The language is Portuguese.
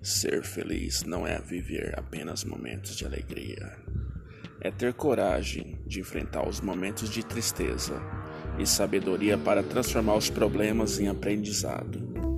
Ser feliz não é viver apenas momentos de alegria. É ter coragem de enfrentar os momentos de tristeza e sabedoria para transformar os problemas em aprendizado.